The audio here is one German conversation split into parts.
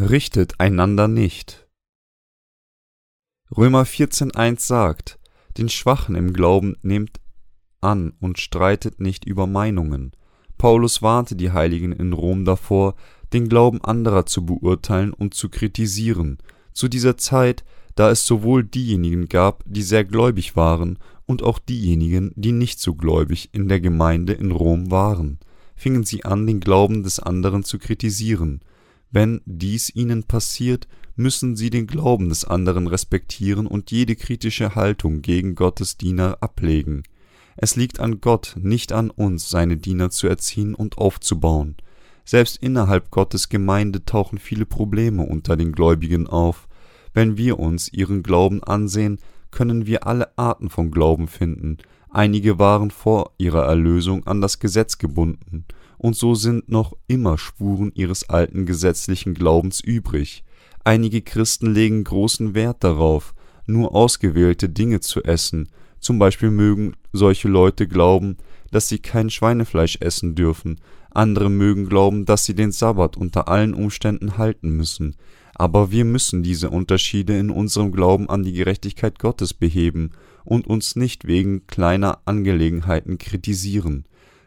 Richtet einander nicht. Römer 14.1 sagt, den Schwachen im Glauben nehmt an und streitet nicht über Meinungen. Paulus warnte die Heiligen in Rom davor, den Glauben anderer zu beurteilen und zu kritisieren, zu dieser Zeit, da es sowohl diejenigen gab, die sehr gläubig waren, und auch diejenigen, die nicht so gläubig in der Gemeinde in Rom waren, fingen sie an, den Glauben des anderen zu kritisieren. Wenn dies ihnen passiert, müssen sie den Glauben des anderen respektieren und jede kritische Haltung gegen Gottes Diener ablegen. Es liegt an Gott, nicht an uns, seine Diener zu erziehen und aufzubauen. Selbst innerhalb Gottes Gemeinde tauchen viele Probleme unter den Gläubigen auf. Wenn wir uns ihren Glauben ansehen, können wir alle Arten von Glauben finden. Einige waren vor ihrer Erlösung an das Gesetz gebunden, und so sind noch immer Spuren ihres alten gesetzlichen Glaubens übrig. Einige Christen legen großen Wert darauf, nur ausgewählte Dinge zu essen, zum Beispiel mögen solche Leute glauben, dass sie kein Schweinefleisch essen dürfen, andere mögen glauben, dass sie den Sabbat unter allen Umständen halten müssen, aber wir müssen diese Unterschiede in unserem Glauben an die Gerechtigkeit Gottes beheben und uns nicht wegen kleiner Angelegenheiten kritisieren.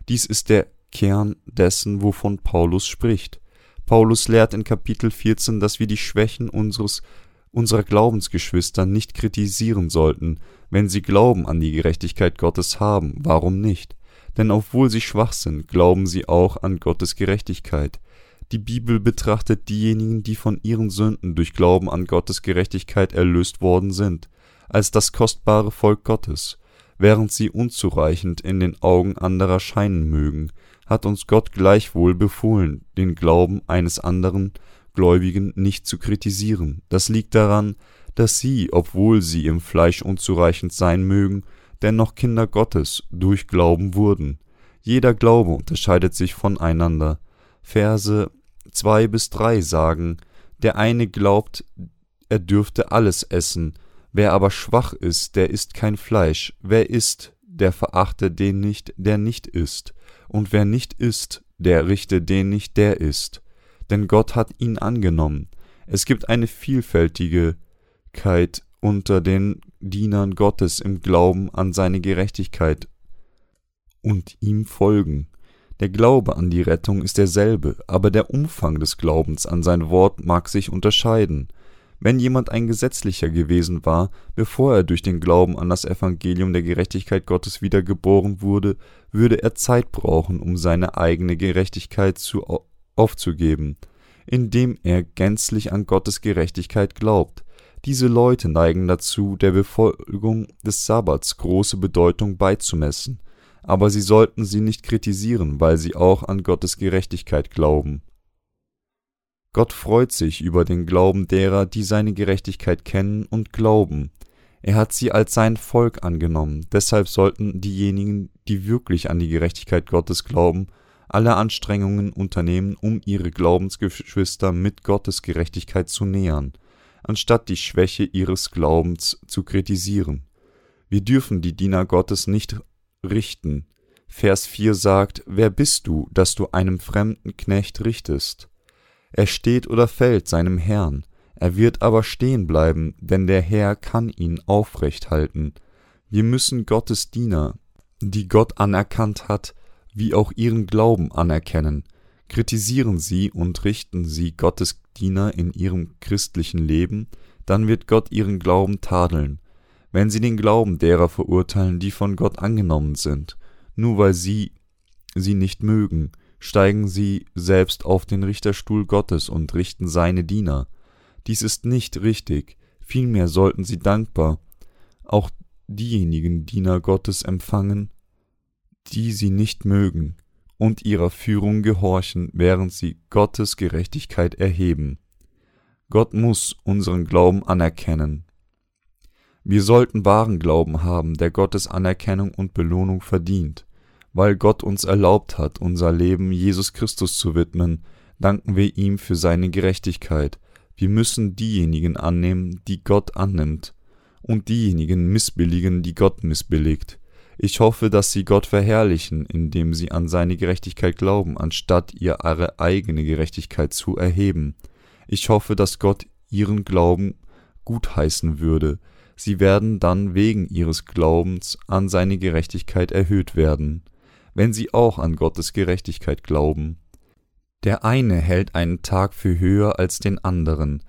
Dies ist der Kern dessen, wovon Paulus spricht. Paulus lehrt in Kapitel 14, dass wir die Schwächen unseres unserer Glaubensgeschwister nicht kritisieren sollten, wenn sie Glauben an die Gerechtigkeit Gottes haben, warum nicht? Denn obwohl sie schwach sind, glauben sie auch an Gottes Gerechtigkeit. Die Bibel betrachtet diejenigen, die von ihren Sünden durch Glauben an Gottes Gerechtigkeit erlöst worden sind, als das kostbare Volk Gottes. Während sie unzureichend in den Augen anderer scheinen mögen, hat uns Gott gleichwohl befohlen, den Glauben eines anderen Gläubigen nicht zu kritisieren. Das liegt daran, dass sie, obwohl sie im Fleisch unzureichend sein mögen, dennoch Kinder Gottes durch Glauben wurden. Jeder Glaube unterscheidet sich voneinander. Verse 2 bis 3 sagen, der eine glaubt, er dürfte alles essen, wer aber schwach ist, der isst kein Fleisch, wer isst, der verachte den nicht, der nicht isst, und wer nicht isst, der richte den nicht, der isst, denn Gott hat ihn angenommen. Es gibt eine Vielfältigkeit unter den Dienern Gottes im Glauben an seine Gerechtigkeit und ihm folgen. Der Glaube an die Rettung ist derselbe, aber der Umfang des Glaubens an sein Wort mag sich unterscheiden. Wenn jemand ein Gesetzlicher gewesen war, bevor er durch den Glauben an das Evangelium der Gerechtigkeit Gottes wiedergeboren wurde, würde er Zeit brauchen, um seine eigene Gerechtigkeit zu aufzugeben, indem er gänzlich an Gottes Gerechtigkeit glaubt. Diese Leute neigen dazu, der Befolgung des Sabbats große Bedeutung beizumessen aber sie sollten sie nicht kritisieren, weil sie auch an Gottes Gerechtigkeit glauben. Gott freut sich über den Glauben derer, die seine Gerechtigkeit kennen und glauben. Er hat sie als sein Volk angenommen, deshalb sollten diejenigen, die wirklich an die Gerechtigkeit Gottes glauben, alle Anstrengungen unternehmen, um ihre Glaubensgeschwister mit Gottes Gerechtigkeit zu nähern, anstatt die Schwäche ihres Glaubens zu kritisieren. Wir dürfen die Diener Gottes nicht richten. Vers 4 sagt, Wer bist du, dass du einem fremden Knecht richtest? Er steht oder fällt seinem Herrn, er wird aber stehen bleiben, denn der Herr kann ihn aufrecht halten. Wir müssen Gottes Diener, die Gott anerkannt hat, wie auch ihren Glauben anerkennen. Kritisieren sie und richten sie Gottes Diener in ihrem christlichen Leben, dann wird Gott ihren Glauben tadeln wenn sie den Glauben derer verurteilen, die von Gott angenommen sind, nur weil sie sie nicht mögen, steigen sie selbst auf den Richterstuhl Gottes und richten seine Diener. Dies ist nicht richtig, vielmehr sollten sie dankbar auch diejenigen Diener Gottes empfangen, die sie nicht mögen, und ihrer Führung gehorchen, während sie Gottes Gerechtigkeit erheben. Gott muss unseren Glauben anerkennen, wir sollten wahren Glauben haben, der Gottes Anerkennung und Belohnung verdient. Weil Gott uns erlaubt hat, unser Leben Jesus Christus zu widmen, danken wir ihm für seine Gerechtigkeit. Wir müssen diejenigen annehmen, die Gott annimmt, und diejenigen missbilligen, die Gott missbilligt. Ich hoffe, dass sie Gott verherrlichen, indem sie an seine Gerechtigkeit glauben, anstatt ihre eigene Gerechtigkeit zu erheben. Ich hoffe, dass Gott ihren Glauben gutheißen würde. Sie werden dann wegen ihres Glaubens an seine Gerechtigkeit erhöht werden, wenn sie auch an Gottes Gerechtigkeit glauben. Der eine hält einen Tag für höher als den anderen,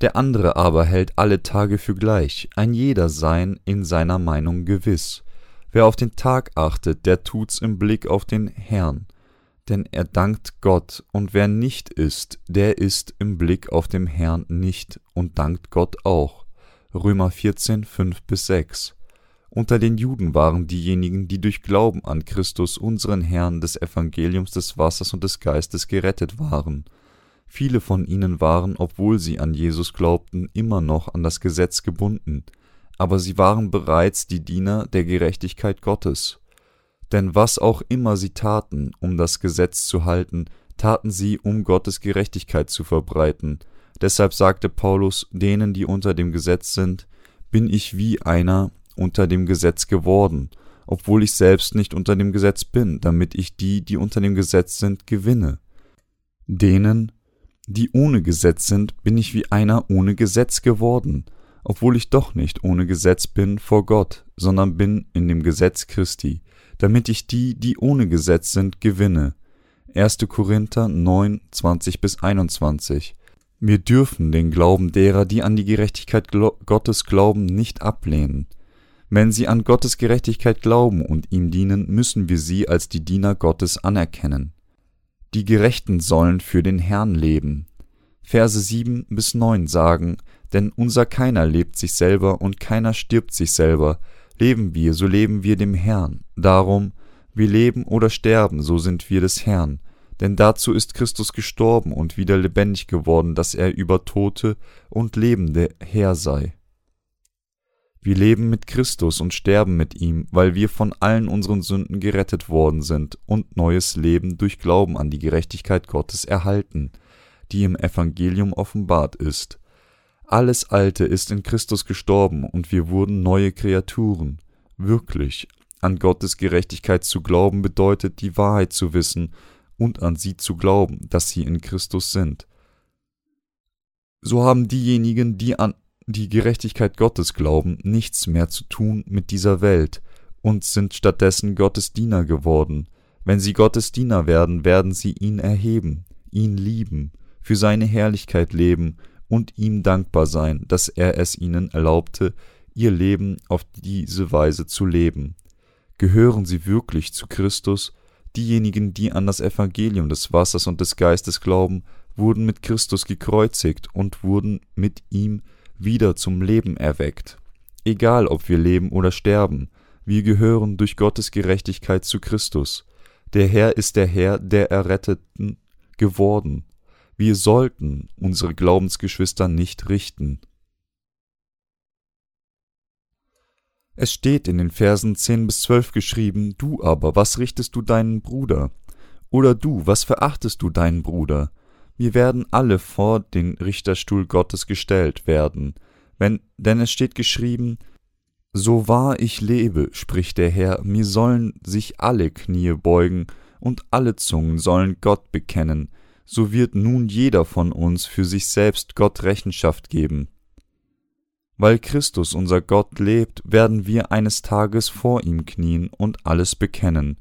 der andere aber hält alle Tage für gleich, ein jeder sein in seiner Meinung gewiss. Wer auf den Tag achtet, der tut's im Blick auf den Herrn, denn er dankt Gott, und wer nicht ist, der ist im Blick auf dem Herrn nicht und dankt Gott auch. Römer 14, 5 bis 6. Unter den Juden waren diejenigen, die durch Glauben an Christus, unseren Herrn, des Evangeliums des Wassers und des Geistes gerettet waren. Viele von ihnen waren, obwohl sie an Jesus glaubten, immer noch an das Gesetz gebunden, aber sie waren bereits die Diener der Gerechtigkeit Gottes. Denn was auch immer sie taten, um das Gesetz zu halten, taten sie, um Gottes Gerechtigkeit zu verbreiten. Deshalb sagte Paulus denen, die unter dem Gesetz sind, bin ich wie einer, unter dem Gesetz geworden, obwohl ich selbst nicht unter dem Gesetz bin, damit ich die, die unter dem Gesetz sind, gewinne. Denen, die ohne Gesetz sind, bin ich wie einer ohne Gesetz geworden, obwohl ich doch nicht ohne Gesetz bin vor Gott, sondern bin in dem Gesetz Christi, damit ich die, die ohne Gesetz sind, gewinne. 1. Korinther 9, 20 bis 21. Wir dürfen den Glauben derer, die an die Gerechtigkeit Gottes glauben, nicht ablehnen. Wenn sie an Gottes Gerechtigkeit glauben und ihm dienen, müssen wir sie als die Diener Gottes anerkennen. Die Gerechten sollen für den Herrn leben. Verse 7 bis 9 sagen, denn unser keiner lebt sich selber und keiner stirbt sich selber. Leben wir, so leben wir dem Herrn. Darum, wir leben oder sterben, so sind wir des Herrn. Denn dazu ist Christus gestorben und wieder lebendig geworden, dass er über Tote und Lebende Herr sei. Wir leben mit Christus und sterben mit ihm, weil wir von allen unseren Sünden gerettet worden sind und neues Leben durch Glauben an die Gerechtigkeit Gottes erhalten, die im Evangelium offenbart ist. Alles Alte ist in Christus gestorben und wir wurden neue Kreaturen. Wirklich, an Gottes Gerechtigkeit zu glauben bedeutet, die Wahrheit zu wissen und an sie zu glauben, dass sie in Christus sind. So haben diejenigen, die an die Gerechtigkeit Gottes glauben, nichts mehr zu tun mit dieser Welt und sind stattdessen Gottes Diener geworden. Wenn sie Gottes Diener werden, werden sie ihn erheben, ihn lieben, für seine Herrlichkeit leben und ihm dankbar sein, dass er es ihnen erlaubte, ihr Leben auf diese Weise zu leben. Gehören sie wirklich zu Christus? Diejenigen, die an das Evangelium des Wassers und des Geistes glauben, wurden mit Christus gekreuzigt und wurden mit ihm wieder zum Leben erweckt. Egal ob wir leben oder sterben, wir gehören durch Gottes Gerechtigkeit zu Christus. Der Herr ist der Herr der Erretteten geworden. Wir sollten unsere Glaubensgeschwister nicht richten. Es steht in den Versen 10 bis 12 geschrieben, Du aber, was richtest du deinen Bruder? Oder du, was verachtest du deinen Bruder? Wir werden alle vor den Richterstuhl Gottes gestellt werden, wenn, denn es steht geschrieben, so wahr ich lebe, spricht der Herr, mir sollen sich alle Knie beugen und alle Zungen sollen Gott bekennen, so wird nun jeder von uns für sich selbst Gott Rechenschaft geben. Weil Christus unser Gott lebt, werden wir eines Tages vor ihm knien und alles bekennen.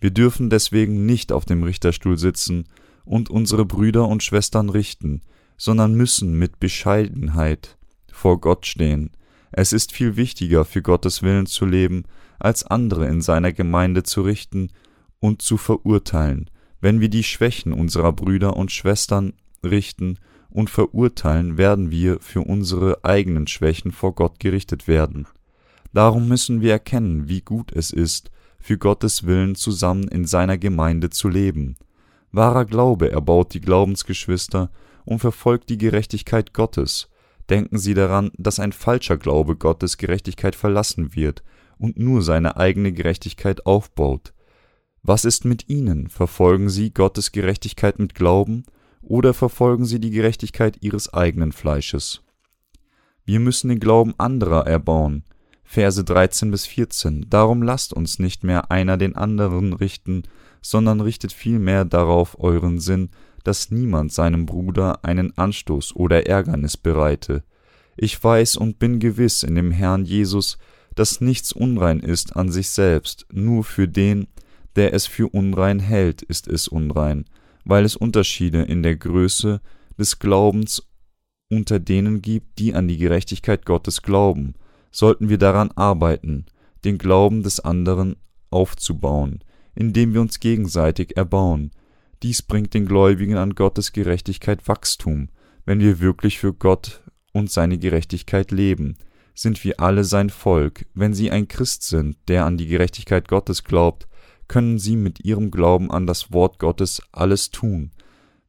Wir dürfen deswegen nicht auf dem Richterstuhl sitzen, und unsere Brüder und Schwestern richten, sondern müssen mit Bescheidenheit vor Gott stehen. Es ist viel wichtiger, für Gottes Willen zu leben, als andere in seiner Gemeinde zu richten und zu verurteilen. Wenn wir die Schwächen unserer Brüder und Schwestern richten und verurteilen, werden wir für unsere eigenen Schwächen vor Gott gerichtet werden. Darum müssen wir erkennen, wie gut es ist, für Gottes Willen zusammen in seiner Gemeinde zu leben. Wahrer Glaube erbaut die Glaubensgeschwister und verfolgt die Gerechtigkeit Gottes. Denken Sie daran, dass ein falscher Glaube Gottes Gerechtigkeit verlassen wird und nur seine eigene Gerechtigkeit aufbaut. Was ist mit Ihnen? Verfolgen Sie Gottes Gerechtigkeit mit Glauben oder verfolgen Sie die Gerechtigkeit Ihres eigenen Fleisches? Wir müssen den Glauben anderer erbauen. Verse 13 bis 14. Darum lasst uns nicht mehr einer den anderen richten, sondern richtet vielmehr darauf euren Sinn, dass niemand seinem Bruder einen Anstoß oder Ärgernis bereite. Ich weiß und bin gewiss in dem Herrn Jesus, dass nichts unrein ist an sich selbst, nur für den, der es für unrein hält, ist es unrein, weil es Unterschiede in der Größe des Glaubens unter denen gibt, die an die Gerechtigkeit Gottes glauben, sollten wir daran arbeiten, den Glauben des anderen aufzubauen, indem wir uns gegenseitig erbauen. Dies bringt den Gläubigen an Gottes Gerechtigkeit Wachstum, wenn wir wirklich für Gott und seine Gerechtigkeit leben, sind wir alle sein Volk. Wenn sie ein Christ sind, der an die Gerechtigkeit Gottes glaubt, können sie mit ihrem Glauben an das Wort Gottes alles tun.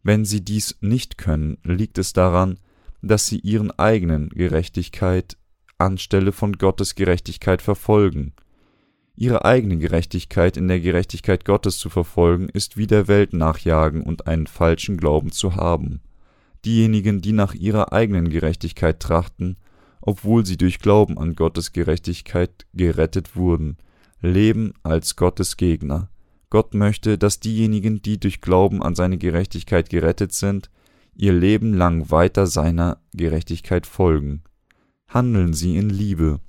Wenn sie dies nicht können, liegt es daran, dass sie ihren eigenen Gerechtigkeit anstelle von Gottes Gerechtigkeit verfolgen. Ihre eigene Gerechtigkeit in der Gerechtigkeit Gottes zu verfolgen, ist wie der Welt nachjagen und einen falschen Glauben zu haben. Diejenigen, die nach ihrer eigenen Gerechtigkeit trachten, obwohl sie durch Glauben an Gottes Gerechtigkeit gerettet wurden, leben als Gottes Gegner. Gott möchte, dass diejenigen, die durch Glauben an seine Gerechtigkeit gerettet sind, ihr Leben lang weiter seiner Gerechtigkeit folgen. Handeln sie in Liebe.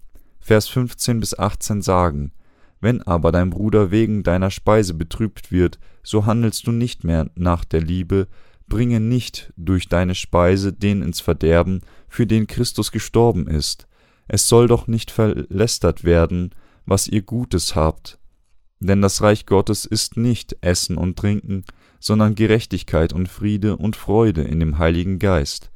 Vers 15 bis 18 sagen, wenn aber dein Bruder wegen deiner Speise betrübt wird, so handelst du nicht mehr nach der Liebe, bringe nicht durch deine Speise den ins Verderben, für den Christus gestorben ist. Es soll doch nicht verlästert werden, was ihr Gutes habt. Denn das Reich Gottes ist nicht Essen und Trinken, sondern Gerechtigkeit und Friede und Freude in dem Heiligen Geist.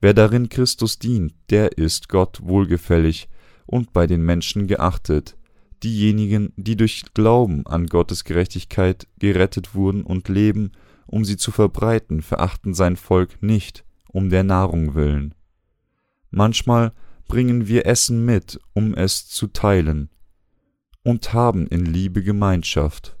Wer darin Christus dient, der ist Gott wohlgefällig und bei den Menschen geachtet. Diejenigen, die durch Glauben an Gottes Gerechtigkeit gerettet wurden und leben, um sie zu verbreiten, verachten sein Volk nicht, um der Nahrung willen. Manchmal bringen wir Essen mit, um es zu teilen, und haben in Liebe Gemeinschaft.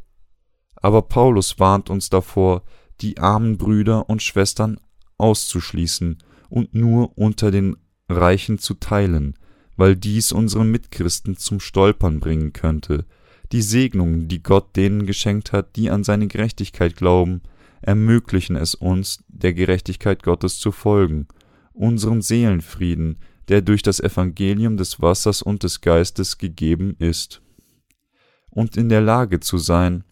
Aber Paulus warnt uns davor, die armen Brüder und Schwestern auszuschließen und nur unter den Reichen zu teilen, weil dies unsere Mitchristen zum Stolpern bringen könnte. Die Segnungen, die Gott denen geschenkt hat, die an seine Gerechtigkeit glauben, ermöglichen es uns, der Gerechtigkeit Gottes zu folgen, unseren Seelenfrieden, der durch das Evangelium des Wassers und des Geistes gegeben ist, und in der Lage zu sein,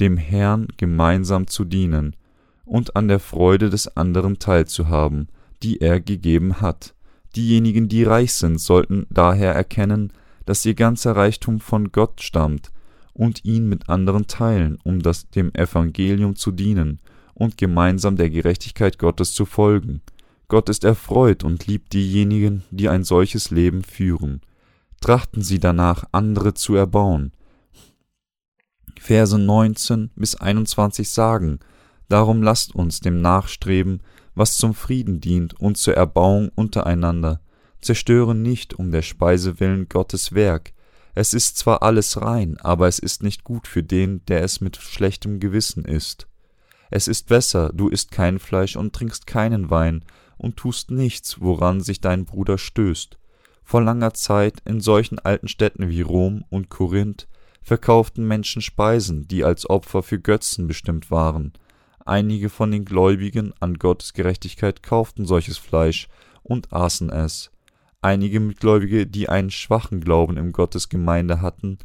dem Herrn gemeinsam zu dienen und an der Freude des anderen teilzuhaben, die er gegeben hat. Diejenigen, die reich sind, sollten daher erkennen, dass ihr ganzer Reichtum von Gott stammt, und ihn mit anderen teilen, um das dem Evangelium zu dienen und gemeinsam der Gerechtigkeit Gottes zu folgen. Gott ist erfreut und liebt diejenigen, die ein solches Leben führen. Trachten Sie danach, andere zu erbauen. Verse 19 bis 21 sagen, Darum lasst uns dem nachstreben, was zum Frieden dient und zur Erbauung untereinander. Zerstöre nicht um der Speise willen Gottes Werk, es ist zwar alles rein, aber es ist nicht gut für den, der es mit schlechtem Gewissen isst. Es ist besser, du isst kein Fleisch und trinkst keinen Wein und tust nichts, woran sich dein Bruder stößt. Vor langer Zeit in solchen alten Städten wie Rom und Korinth verkauften Menschen Speisen, die als Opfer für Götzen bestimmt waren. Einige von den Gläubigen an Gottes Gerechtigkeit kauften solches Fleisch und aßen es. Einige Mitgläubige, die einen schwachen Glauben im Gottesgemeinde hatten,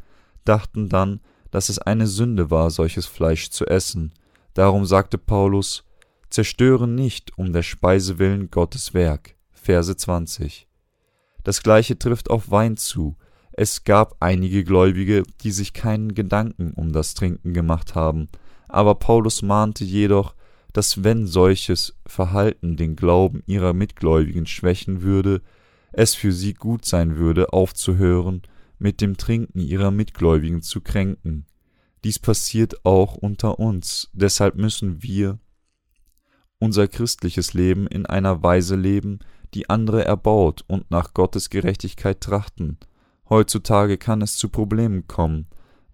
dachten dann, dass es eine Sünde war, solches Fleisch zu essen. Darum sagte Paulus, Zerstöre nicht um der Speise willen Gottes Werk. Verse 20. Das gleiche trifft auf Wein zu. Es gab einige Gläubige, die sich keinen Gedanken um das Trinken gemacht haben, aber Paulus mahnte jedoch, dass wenn solches Verhalten den Glauben ihrer Mitgläubigen schwächen würde, es für sie gut sein würde, aufzuhören, mit dem Trinken ihrer Mitgläubigen zu kränken. Dies passiert auch unter uns, deshalb müssen wir unser christliches Leben in einer Weise leben, die andere erbaut und nach Gottes Gerechtigkeit trachten. Heutzutage kann es zu Problemen kommen,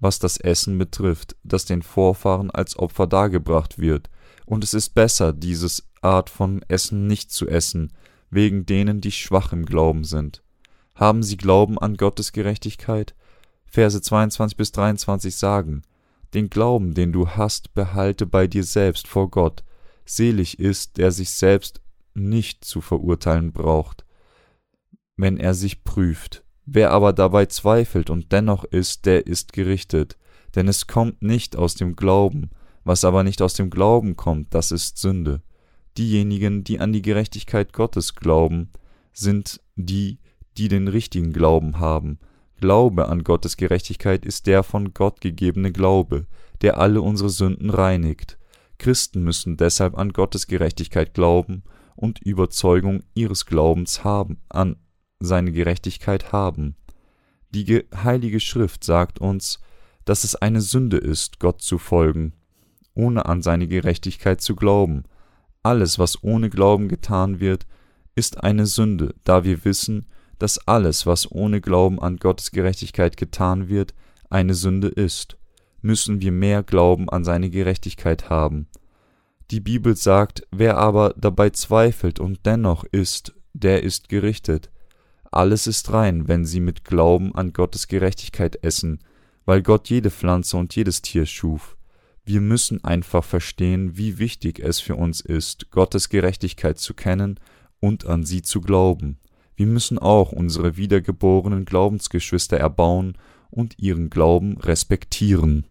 was das Essen betrifft, das den Vorfahren als Opfer dargebracht wird, und es ist besser, dieses Art von Essen nicht zu essen, wegen denen, die schwach im Glauben sind. Haben sie Glauben an Gottes Gerechtigkeit? Verse 22 bis 23 sagen, den Glauben, den du hast, behalte bei dir selbst vor Gott. Selig ist, der sich selbst nicht zu verurteilen braucht, wenn er sich prüft. Wer aber dabei zweifelt und dennoch ist, der ist gerichtet, denn es kommt nicht aus dem Glauben, was aber nicht aus dem Glauben kommt, das ist Sünde. Diejenigen, die an die Gerechtigkeit Gottes glauben, sind die, die den richtigen Glauben haben. Glaube an Gottes Gerechtigkeit ist der von Gott gegebene Glaube, der alle unsere Sünden reinigt. Christen müssen deshalb an Gottes Gerechtigkeit glauben und Überzeugung ihres Glaubens haben, an seine Gerechtigkeit haben. Die Heilige Schrift sagt uns, dass es eine Sünde ist, Gott zu folgen, ohne an seine Gerechtigkeit zu glauben. Alles, was ohne Glauben getan wird, ist eine Sünde, da wir wissen, dass alles, was ohne Glauben an Gottes Gerechtigkeit getan wird, eine Sünde ist, müssen wir mehr Glauben an seine Gerechtigkeit haben. Die Bibel sagt, wer aber dabei zweifelt und dennoch ist, der ist gerichtet. Alles ist rein, wenn sie mit Glauben an Gottes Gerechtigkeit essen, weil Gott jede Pflanze und jedes Tier schuf. Wir müssen einfach verstehen, wie wichtig es für uns ist, Gottes Gerechtigkeit zu kennen und an sie zu glauben. Wir müssen auch unsere wiedergeborenen Glaubensgeschwister erbauen und ihren Glauben respektieren.